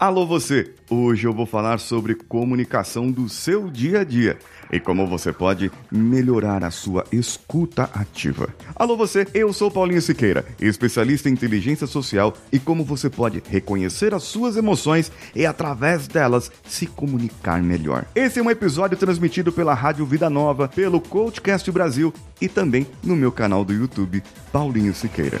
Alô você! Hoje eu vou falar sobre comunicação do seu dia a dia e como você pode melhorar a sua escuta ativa. Alô você, eu sou Paulinho Siqueira, especialista em inteligência social e como você pode reconhecer as suas emoções e através delas se comunicar melhor. Esse é um episódio transmitido pela Rádio Vida Nova, pelo Coachcast Brasil e também no meu canal do YouTube, Paulinho Siqueira.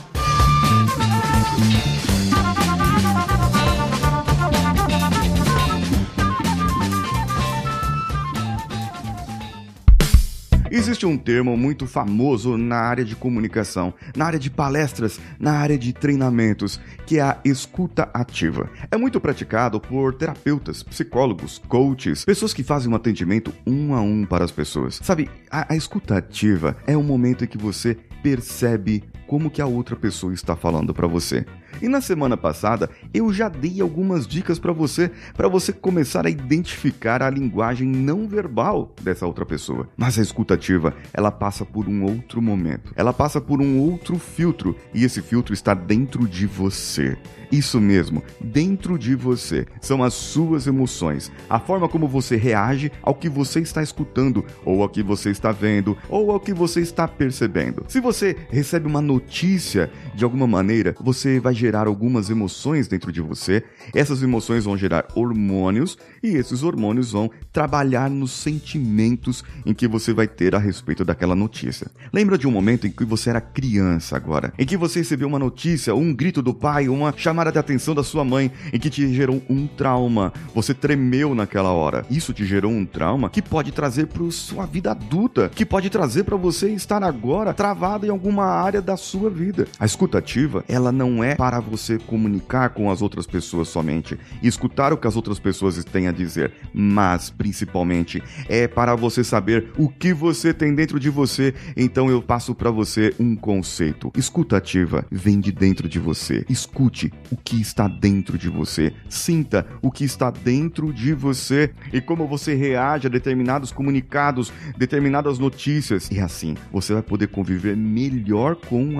Existe um termo muito famoso na área de comunicação, na área de palestras, na área de treinamentos, que é a escuta ativa. É muito praticado por terapeutas, psicólogos, coaches, pessoas que fazem um atendimento um a um para as pessoas. Sabe, a, a escuta ativa é o momento em que você percebe como que a outra pessoa está falando para você. E na semana passada eu já dei algumas dicas para você, para você começar a identificar a linguagem não verbal dessa outra pessoa. Mas a escutativa, ela passa por um outro momento. Ela passa por um outro filtro e esse filtro está dentro de você. Isso mesmo, dentro de você. São as suas emoções, a forma como você reage ao que você está escutando, ou ao que você está vendo, ou ao que você está percebendo. Se você recebe uma notícia de alguma maneira, você vai gerar algumas emoções dentro de você. Essas emoções vão gerar hormônios e esses hormônios vão trabalhar nos sentimentos em que você vai ter a respeito daquela notícia. Lembra de um momento em que você era criança agora, em que você recebeu uma notícia, um grito do pai, uma chamada de atenção da sua mãe, em que te gerou um trauma. Você tremeu naquela hora. Isso te gerou um trauma que pode trazer para sua vida adulta, que pode trazer para você estar agora travado em alguma área da sua vida. A escutativa, ela não é para você comunicar com as outras pessoas somente, escutar o que as outras pessoas têm a dizer, mas principalmente é para você saber o que você tem dentro de você. Então eu passo para você um conceito. Escutativa vem de dentro de você. Escute o que está dentro de você. Sinta o que está dentro de você e como você reage a determinados comunicados, determinadas notícias. E assim, você vai poder conviver melhor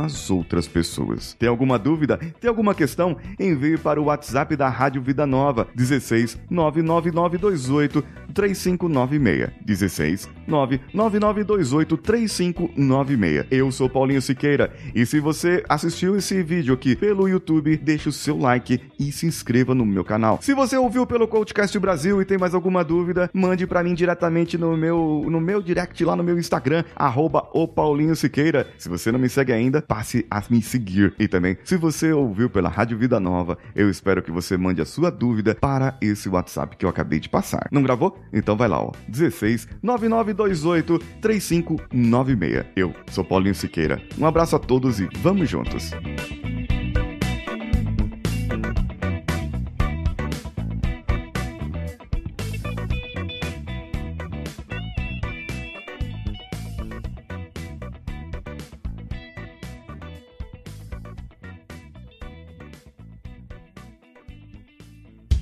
as outras pessoas. Tem alguma dúvida? Tem alguma questão? Envie para o WhatsApp da Rádio Vida Nova, 16 99928 3596. 16 99928 3596. Eu sou Paulinho Siqueira e se você assistiu esse vídeo aqui pelo YouTube, deixe o seu like e se inscreva no meu canal. Se você ouviu pelo Coachcast Brasil e tem mais alguma dúvida, mande para mim diretamente no meu, no meu direct lá no meu Instagram, arroba o Paulinho Siqueira. Se você não me segue ainda, passe a me seguir. E também, se você ouviu pela Rádio Vida Nova, eu espero que você mande a sua dúvida para esse WhatsApp que eu acabei de passar. Não gravou? Então vai lá, ó. 16 9928 3596. Eu sou Paulinho Siqueira. Um abraço a todos e vamos juntos.